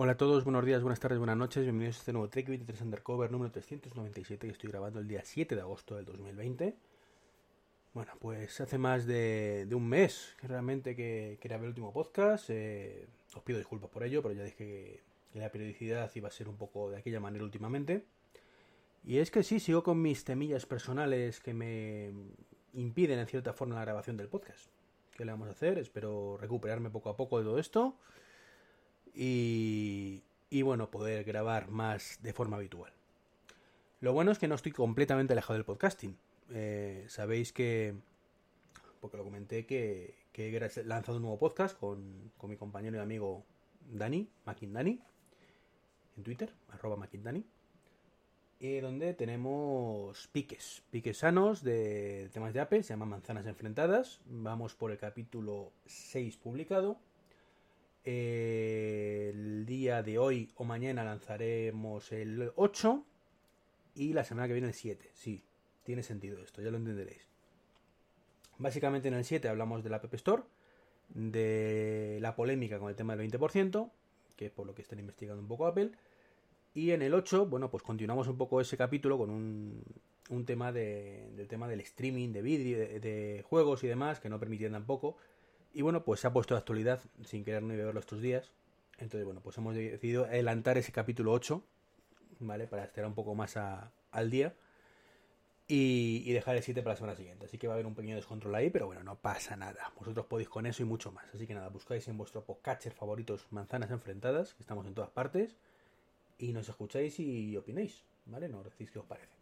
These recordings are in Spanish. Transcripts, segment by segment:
Hola a todos, buenos días, buenas tardes, buenas noches. Bienvenidos a este nuevo Trek 23 Undercover número 397 que estoy grabando el día 7 de agosto del 2020. Bueno, pues hace más de, un mes que realmente que, que grabé el último podcast. Eh, os pido disculpas por ello, pero ya dije que, que la periodicidad iba a ser un poco de aquella manera últimamente. Y es que sí, sigo con mis temillas personales que me impiden en cierta forma la grabación del podcast. ¿Qué le vamos a hacer? Espero recuperarme poco a poco de todo esto. Y, bueno, poder grabar más de forma habitual. Lo bueno es que no estoy completamente alejado del podcasting. Eh, sabéis que, porque lo comenté, que, he lanzado un nuevo podcast con, con mi compañero y amigo Dani, Dani en Twitter, arroba McIndani, eh, donde tenemos piques, piques sanos de temas de Apple, se llaman Manzanas Enfrentadas. Vamos por el capítulo 6 publicado. El día de hoy o mañana lanzaremos el 8 y la semana que viene el 7. Sí, tiene sentido esto, ya lo entenderéis. Básicamente en el 7 hablamos de la App Store, de la polémica con el tema del 20%, que es por lo que están investigando un poco Apple. Y en el 8, bueno, pues continuamos un poco ese capítulo con un, un tema de, del tema del streaming, de vídeo, de, de, juegos y demás, que no permitían tampoco. Y bueno, pues se ha puesto de actualidad sin querer ni verlo estos días. Entonces, bueno, pues hemos decidido adelantar ese capítulo 8, ¿vale? Para estar un poco más al día. Y, y, dejar el 7 para la semana siguiente. Así que va a haber un pequeño descontrol ahí, pero bueno, no pasa nada. Vosotros podéis con eso y mucho más. Así que nada, buscáis en vuestro podcatcher favoritos manzanas enfrentadas, que estamos en todas partes y nos escucháis y opinéis, ¿vale? Nos decís qué os parece.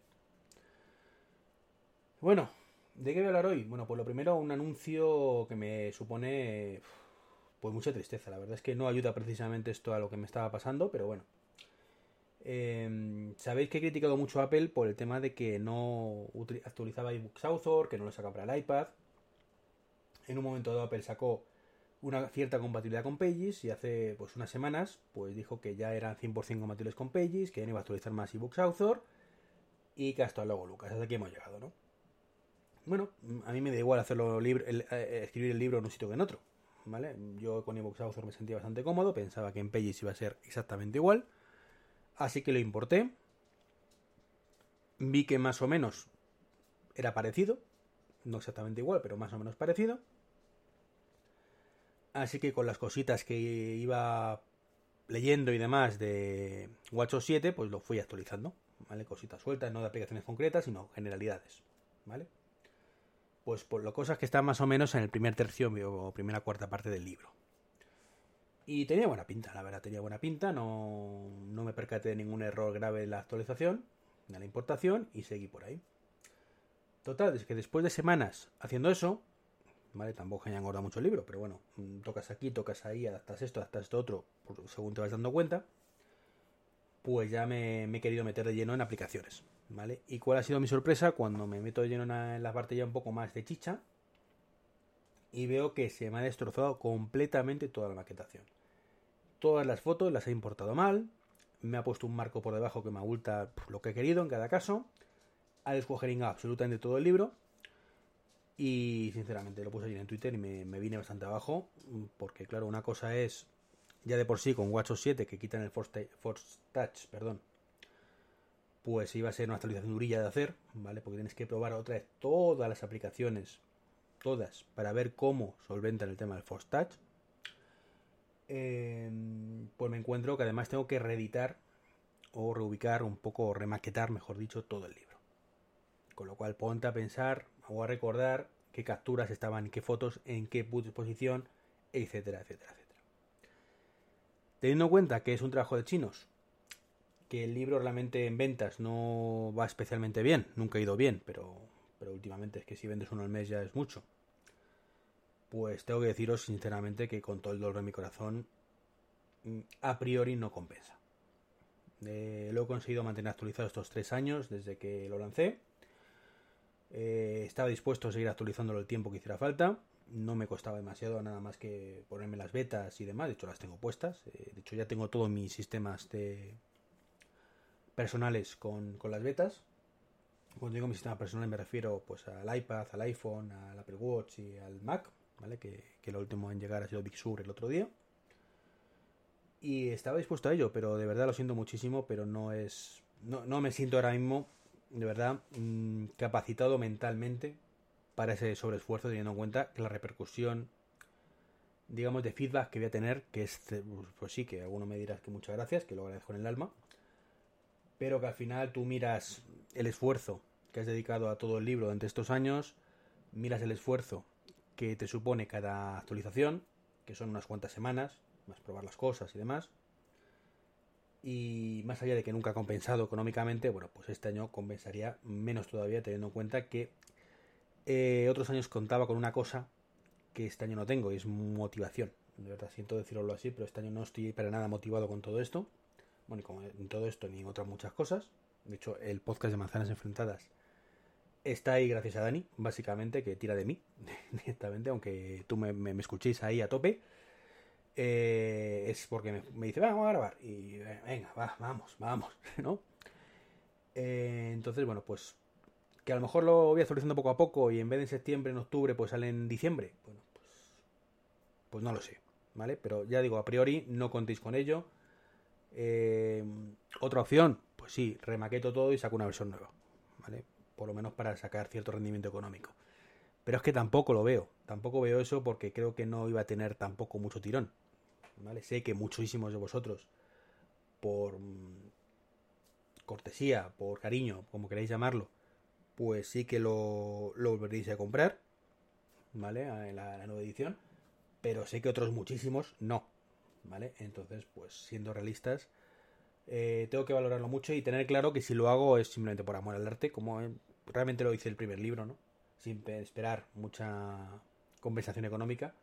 Bueno, ¿de qué voy a hablar hoy? Bueno, pues lo primero, un anuncio que me supone pues mucha tristeza. La verdad es que no ayuda precisamente esto a lo que me estaba pasando, pero bueno. Eh, Sabéis que he criticado mucho a Apple por el tema de que no actualizaba iBooks Author, que no lo sacaba para el iPad. En un momento dado Apple sacó una cierta compatibilidad con Pages y hace pues unas semanas pues dijo que ya eran 100% compatibles con Pages, que ya no iba a actualizar más eBooks Author y que hasta luego Lucas, hasta aquí hemos llegado, ¿no? Bueno, a mí me da igual hacerlo libre, el, eh, escribir el libro en un sitio que en otro, ¿vale? Yo con eBooks Author me sentía bastante cómodo, pensaba que en Pages iba a ser exactamente igual, así que lo importé, vi que más o menos era parecido, no exactamente igual, pero más o menos parecido, Así que con las cositas que iba leyendo y demás de WatchOS 7, pues lo fui actualizando, ¿vale? Cositas sueltas, no de aplicaciones concretas, sino generalidades, ¿vale? Pues por lo cosas que están más o menos en el primer tercio o primera cuarta parte del libro. Y tenía buena pinta, la verdad, tenía buena pinta, no, no me percaté de ningún error grave en la actualización, de la importación, y seguí por ahí. Total, es que después de semanas haciendo eso, ¿vale? Tampoco haya engordado mucho el libro, pero bueno, mm, tocas aquí, tocas ahí, adaptas esto, adaptas esto otro, según te vas dando cuenta, pues ya me, he querido meter de lleno en aplicaciones, ¿vale? ¿Y cuál ha sido mi sorpresa? Cuando me meto lleno en la parte ya un poco más de chicha y veo que se me ha destrozado completamente toda la maquetación. Todas las fotos las he importado mal, me ha puesto un marco por debajo que me abulta lo que he querido en cada caso, ha descuajeringado absolutamente todo el libro y sinceramente lo puse ayer en Twitter y me, vine bastante abajo. Porque claro, una cosa es ya de por sí con WatchOS 7 que quitan el Force Touch, perdón. Pues iba a ser una actualización durilla de hacer, ¿vale? Porque tienes que probar otra vez todas las aplicaciones, todas, para ver cómo solventan el tema del Force Touch. Eh, pues me encuentro que además tengo que reeditar o reubicar un poco, o remaquetar, mejor dicho, todo el libro. Con lo cual ponte a pensar o a recordar qué capturas estaban, qué fotos, en qué posición, etcétera, etcétera, etcétera. Teniendo en cuenta que es un trabajo de chinos, que el libro realmente en ventas no va especialmente bien, nunca ha ido bien, pero, pero últimamente es que si vendes uno al mes ya es mucho. Pues tengo que deciros sinceramente que con todo el dolor de mi corazón mm, a priori no compensa. Eh, lo he conseguido mantener actualizado estos tres años desde que lo lancé. Eh, estaba dispuesto a seguir actualizándolo el tiempo que hiciera falta. No me costaba demasiado nada más que ponerme las betas y demás. De hecho, las tengo puestas. Eh, de hecho, ya tengo todos mis sistemas de personales con, las betas. Cuando digo mi sistema personal me refiero pues al iPad, al iPhone, al Apple Watch y al Mac, ¿vale? Que, que lo último en llegar ha sido Big Sur el otro día. Y estaba dispuesto a ello, pero de verdad lo siento muchísimo, pero no es. No, me siento ahora mismo, de verdad, mm, capacitado mentalmente para ese sobreesfuerzo, teniendo en cuenta que la repercusión, digamos, de feedback que voy a tener, que es, pues sí, que alguno me dirás que muchas gracias, que lo agradezco en el alma, pero que al final tú miras el esfuerzo que has dedicado a todo el libro durante estos años, miras el esfuerzo que te supone cada actualización, que son unas cuantas semanas, más probar las cosas y demás. Y más allá de que nunca ha compensado económicamente, bueno, pues este año compensaría menos todavía, teniendo en cuenta que eh, otros años contaba con una cosa que este año no tengo, y es motivación. De verdad, siento decirlo así, pero este año no estoy para nada motivado con todo esto. Bueno, y con en todo esto ni en otras muchas cosas. De hecho, el podcast de Manzanas Enfrentadas está ahí gracias a Dani, básicamente, que tira de mí directamente, aunque tú me, me escuchéis ahí a tope. Eh, es porque me, dice, vamos a grabar. Y eh, venga, va, vamos, vamos, ¿no? Eh, entonces, bueno, pues que a lo mejor lo voy actualizando poco a poco y en vez de en septiembre, en octubre, pues sale en diciembre. Bueno, pues, pues no lo sé, ¿vale? Pero ya digo, a priori no contéis con ello. Otra opción, pues sí, remaqueto todo y saco una versión nueva, ¿vale? Por lo menos para sacar cierto rendimiento económico. Pero es que tampoco lo veo, tampoco veo eso porque creo que no iba a tener tampoco mucho tirón. Sé que muchísimos de vosotros, por mm, cortesía, por cariño, como queráis llamarlo, pues sí que lo, lo volveréis a comprar, ¿vale? En la, nueva edición, pero sé que otros muchísimos no, ¿vale? Entonces, pues siendo realistas, eh, tengo que valorarlo mucho y tener claro que si lo hago es simplemente por amor al arte, como eh, realmente lo hice el primer libro, ¿no? Sin esperar mucha compensación económica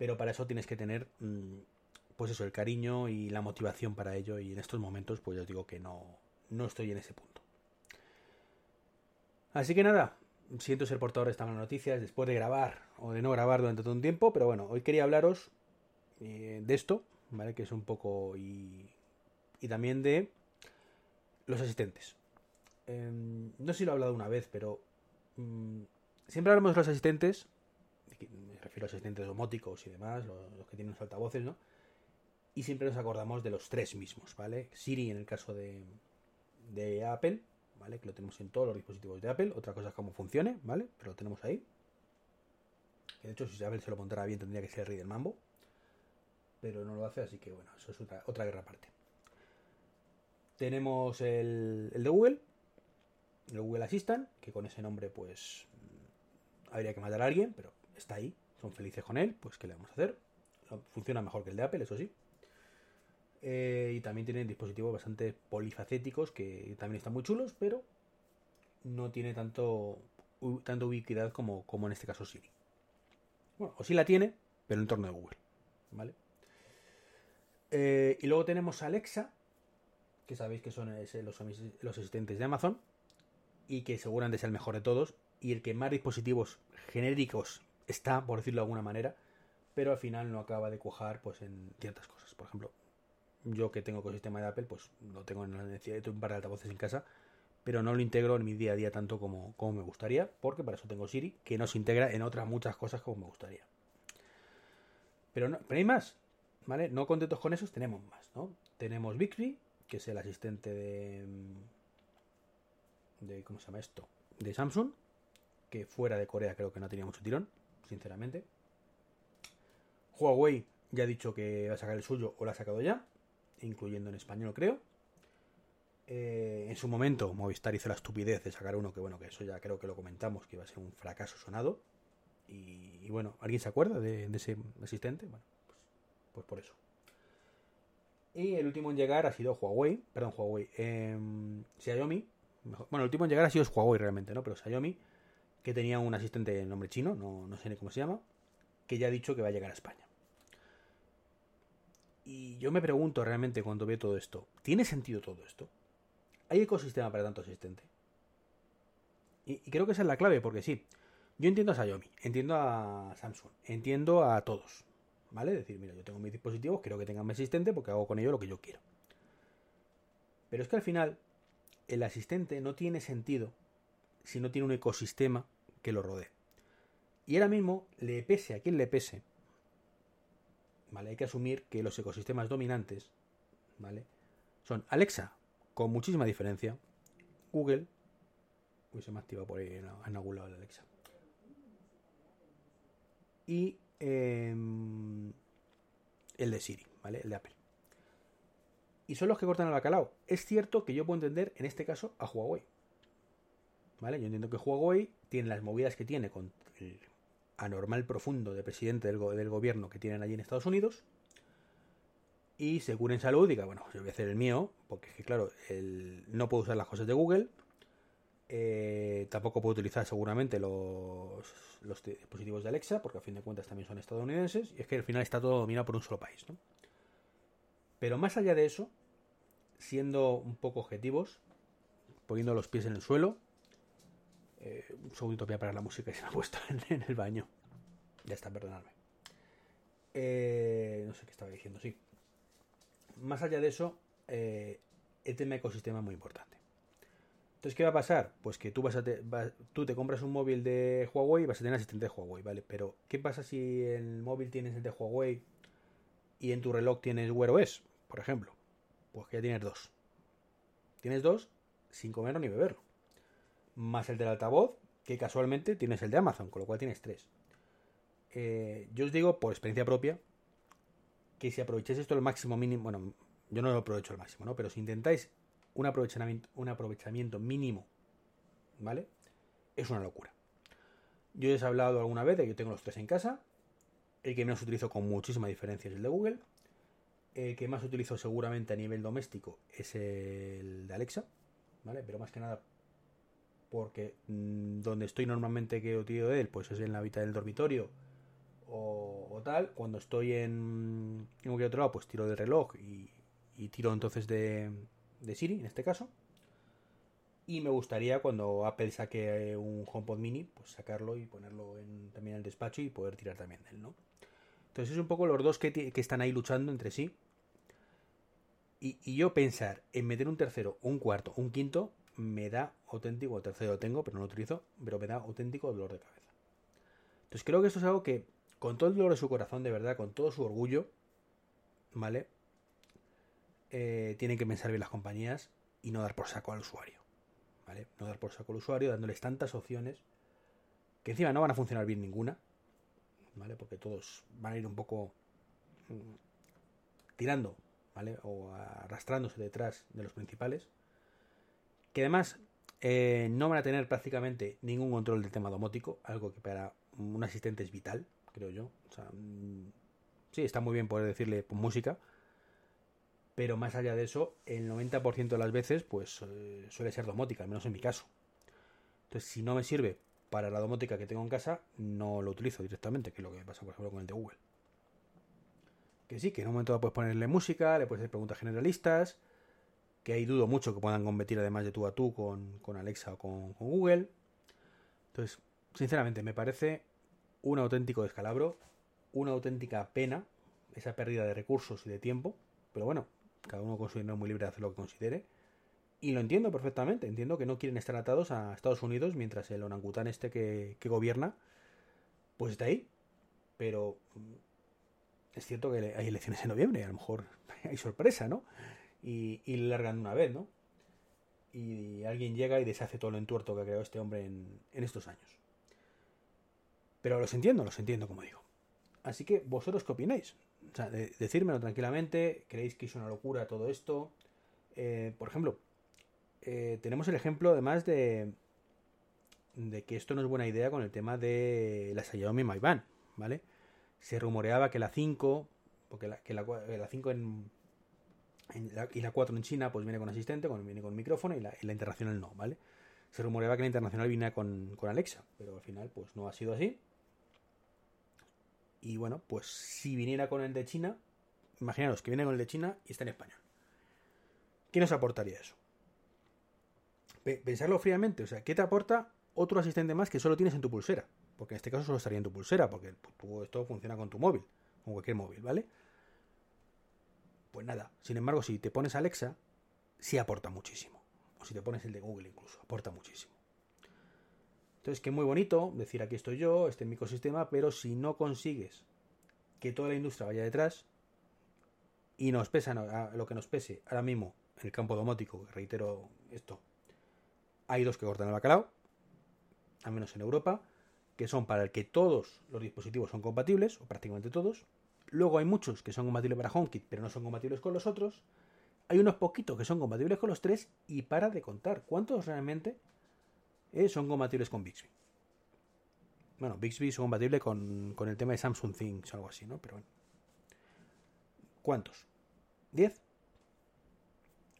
pero para eso tienes que tener, mm, pues eso, el cariño y la motivación para ello, y en estos momentos, pues yo digo que no, no estoy en ese punto. Así que nada, siento ser portador de estas malas noticias después de grabar o de no grabar durante todo un tiempo, pero bueno, hoy quería hablaros eh, de esto, ¿vale? Que es un poco y, y también de los asistentes. Em, no sé si lo he hablado una vez, pero mm, siempre hablamos de los asistentes me refiero a asistentes domóticos y demás, los, que tienen los altavoces, ¿no? Y siempre nos acordamos de los tres mismos, ¿vale? Siri en el caso de, de Apple, ¿vale? Que lo tenemos en todos los dispositivos de Apple. Otra cosa es cómo funcione, ¿vale? Pero lo tenemos ahí. de hecho, si Apple se lo montara bien, tendría que ser el rey del mambo. Pero no lo hace, así que bueno, eso es otra, otra guerra aparte. Tenemos el, el de Google, el Google Assistant, que con ese nombre, pues habría que matar a alguien, pero está ahí, son felices con él, pues ¿qué le vamos a hacer? Funciona mejor que el de Apple, eso sí. Eh, y también tienen dispositivos bastante polifacéticos que también están muy chulos, pero no tiene tanto, tanto ubiquidad como, como en este caso Siri. Bueno, o sí la tiene, pero en entorno de Google. ¿Vale? Eh, y luego tenemos Alexa, que sabéis que son los, los asistentes de Amazon, y que seguramente es el mejor de todos, y el que más dispositivos genéricos está, por decirlo de alguna manera, pero al final no acaba de cuajar pues en ciertas cosas. Por ejemplo, yo que tengo ecosistema de Apple, pues no tengo la necesidad de un par de altavoces en casa, pero no lo integro en mi día a día tanto como, como me gustaría, porque para eso tengo Siri, que no se integra en otras muchas cosas como me gustaría. Pero, pero hay más, ¿vale? No contentos con esos, tenemos más, ¿no? Tenemos Bixby, que es el asistente de... de ¿Cómo se llama esto? De Samsung, que fuera de Corea creo que no tenía mucho tirón sinceramente. Huawei ya ha dicho que va a sacar el suyo o lo ha sacado ya, incluyendo en español creo. Eh, en su momento Movistar hizo la estupidez de sacar uno que bueno, que eso ya creo que lo comentamos, que iba a ser un fracaso sonado. Y, bueno, ¿alguien se acuerda de, ese asistente? Bueno, pues, por eso. Y el último en llegar ha sido Huawei, perdón, Huawei, em, Xiaomi. bueno, el último en llegar ha sido Huawei realmente, ¿no? Pero Xiaomi que tenía un asistente de nombre chino, no, no sé ni cómo se llama, que ya ha dicho que va a llegar a España. Y yo me pregunto realmente cuando veo todo esto, ¿tiene sentido todo esto? ¿Hay ecosistema para tanto asistente? Y, creo que esa es la clave, porque sí, yo entiendo a Xiaomi, entiendo a Samsung, entiendo a todos, ¿vale? decir, mira, yo tengo mis dispositivos, quiero que tengan mi asistente porque hago con ello lo que yo quiero. Pero es que al final, el asistente no tiene sentido si no tiene un ecosistema que lo rodee. Y ahora mismo, le pese a quien le pese, ¿vale? Hay que asumir que los ecosistemas dominantes, ¿vale? Son Alexa, con muchísima diferencia, Google, uy, se me activa por ahí en algún Alexa, y em, el de Siri, ¿vale? El de Apple. Y son los que cortan el bacalao. Es cierto que yo puedo entender, en este caso, a Huawei. ¿Vale? Yo entiendo que Huawei tiene las movidas que tiene con el anormal profundo de presidente del, gobierno que tienen allí en Estados Unidos y se cura en salud diga, bueno, yo voy a hacer el mío, porque claro, no puedo usar las cosas de Google, eh, tampoco puedo utilizar seguramente los, dispositivos de Alexa, porque a fin de cuentas también son estadounidenses, y es que al final está todo dominado por un solo país. Pero más allá de eso, siendo un poco objetivos, poniendo los pies en el suelo, eh, un segundito voy a parar la música y se me ha puesto en, el baño. Ya está, perdonadme. Eh, no sé qué estaba diciendo, sí. Más allá de eso, el tema ecosistema es muy importante. Entonces, ¿qué va a pasar? Pues que tú vas a te, tú te compras un móvil de Huawei y vas a tener asistente de Huawei, ¿vale? Pero, ¿qué pasa si el móvil tiene asistente de Huawei y en tu reloj tienes Wear OS, por ejemplo? Pues que ya tienes dos. Tienes dos sin comerlo ni beberlo más el del altavoz, que casualmente tienes el de Amazon, con lo cual tienes tres. Eh, yo os digo, por experiencia propia, que si aprovecháis esto al máximo mínimo, bueno, yo no lo aprovecho al máximo, ¿no? Pero si intentáis un aprovechamiento, mínimo, ¿vale? Es una locura. Yo os he hablado alguna vez de que yo tengo los tres en casa. El que menos utilizo con muchísima diferencia es el de Google. El que más utilizo seguramente a nivel doméstico es el de Alexa, ¿vale? Pero más que nada porque mm, donde estoy normalmente que utilizo de él, pues es en la habitación del dormitorio o, tal. Cuando estoy en, en cualquier otro lado, pues tiro del reloj y, tiro entonces de, de, Siri, en este caso. Y me gustaría cuando Apple saque un HomePod mini, pues sacarlo y ponerlo en, también en el despacho y poder tirar también de él, ¿no? Entonces es un poco los dos que, que están ahí luchando entre sí. Y, y, yo pensar en meter un tercero, un cuarto, un quinto, me da auténtico, el tercero lo tengo, pero no lo utilizo, pero me da auténtico dolor de cabeza. Entonces creo que esto es algo que, con todo el dolor de su corazón, de verdad, con todo su orgullo, ¿vale? Eh, tienen que pensar bien las compañías y no dar por saco al usuario, ¿vale? No dar por saco al usuario dándoles tantas opciones que encima no van a funcionar bien ninguna, ¿vale? Porque todos van a ir un poco mm, tirando, ¿vale? O arrastrándose detrás de los principales que además eh, no van a tener prácticamente ningún control del tema domótico, algo que para un asistente es vital, creo yo. O sea, mm, sí, está muy bien poder decirle música, pero más allá de eso, el 90% de las veces pues eh, suele ser domótica, al menos en mi caso. Entonces, si no me sirve para la domótica que tengo en casa, no lo utilizo directamente, que es lo que pasa, por ejemplo, con el de Google. Que sí, que en un momento puedes ponerle música, le puedes hacer preguntas generalistas, que ahí dudo mucho que puedan competir además de tú a tú con, Alexa o con, Google. Entonces, sinceramente, me parece un auténtico descalabro, una auténtica pena esa pérdida de recursos y de tiempo, pero bueno, cada uno con su dinero muy libre de hacer lo que considere. Y lo entiendo perfectamente, entiendo que no quieren estar atados a Estados Unidos mientras el orangután este que, que gobierna, pues está ahí. Pero mm, es cierto que hay elecciones en noviembre, a lo mejor hay sorpresa, ¿no? y, y largan una vez, ¿no? Y alguien llega y deshace todo el entuerto que ha creado este hombre en, estos años. Pero los entiendo, los entiendo, como digo. Así que, ¿vosotros qué opináis? O sea, decírmelo tranquilamente. ¿Creéis que es una locura todo esto? Eh, por ejemplo, eh, tenemos el ejemplo además de, de que esto no es buena idea con el tema de la Xiaomi Mi ¿vale? Se rumoreaba que la 5, porque la, que la, la 5 en, y la 4 en China pues viene con asistente, con, viene con micrófono y la, internacional no, ¿vale? Se rumoreaba que la internacional viene con, Alexa, pero al final pues no ha sido así. Y bueno, pues si viniera con el de China, imaginaros que viene con el de China y está en español. ¿Qué nos aportaría eso? Pensarlo fríamente, o sea, ¿qué te aporta otro asistente más que solo tienes en tu pulsera? Porque en este caso solo estaría en tu pulsera, porque esto funciona con tu móvil, con cualquier móvil, ¿vale? Pues nada, sin embargo, si te pones Alexa, sí aporta muchísimo. O si te pones el de Google incluso, aporta muchísimo. Entonces, que muy bonito decir aquí estoy yo, este es mi ecosistema, pero si no consigues que toda la industria vaya detrás y nos pesa lo que nos pese ahora mismo en el campo domótico, reitero esto, hay dos que cortan el bacalao, al menos en Europa, que son para el que todos los dispositivos son compatibles, o prácticamente todos. Luego hay muchos que son compatibles para HomeKit, pero no son compatibles con los otros. Hay unos poquitos que son compatibles con los tres y para de contar. ¿Cuántos realmente eh, son compatibles con Bixby. Bueno, Bixby son compatibles con, el tema de Samsung Things o algo así, ¿no? Pero bueno. ¿Cuántos? ¿10?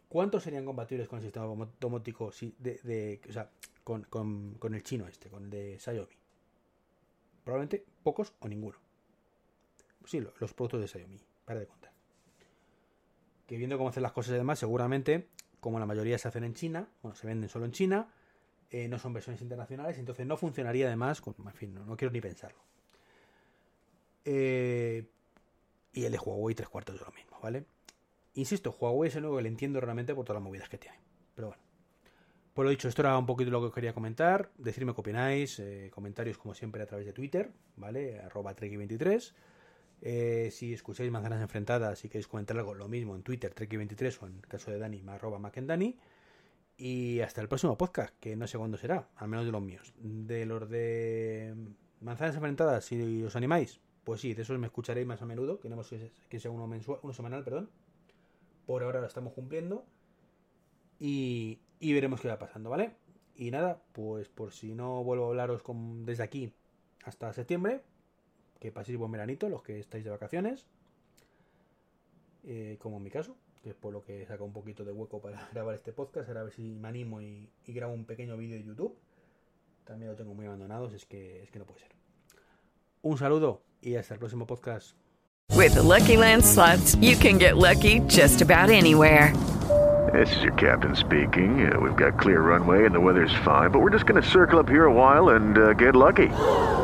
¿Cuántos serían compatibles con el sistema domótico o sea, con, con, el chino este, con el de Xiaomi? Probablemente pocos o ninguno. Sí, los productos de Xiaomi, para de contar. Que viendo cómo hacen las cosas y demás, seguramente, como la mayoría se hacen en China, bueno, se venden solo en China, eh, no son versiones internacionales, entonces no funcionaría además, en fin, no, quiero ni pensarlo. Eh, y el de Huawei tres cuartos de lo mismo, ¿vale? Insisto, Huawei es el único que le entiendo realmente por todas las movidas que tiene. Pero bueno. Por lo dicho, esto era un poquito lo que quería comentar. Decirme qué opináis. Eh, comentarios como siempre a través de Twitter, ¿vale? Arroba Treki23. si escucháis manzanas enfrentadas y queréis comentar algo, lo mismo en Twitter, Treki23 o en el caso de Dani, arroba. Y hasta el próximo podcast, que no sé cuándo será, al menos de los míos. De los de manzanas enfrentadas, si os animáis, pues sí, de esos me escucharéis más a menudo. Queremos que sea uno, mensual, uno semanal, perdón. Por ahora lo estamos cumpliendo. Y, y veremos qué va pasando, ¿vale? Y nada, pues por si no vuelvo a hablaros desde aquí hasta septiembre, que paséis buen veranito, los que estáis de vacaciones, eh, como en mi caso que es por lo que saca un poquito de hueco para grabar este podcast, ahora a ver si me animo y, y grabo un pequeño vídeo de YouTube. También lo tengo muy abandonado, es que, es que no puede ser. Un saludo y hasta el próximo podcast. With the Lucky Land slots, you can get lucky just about anywhere. This is your captain speaking. Uh, we've got clear runway and the weather's fine, but we're just going to circle up here a while and uh, get lucky.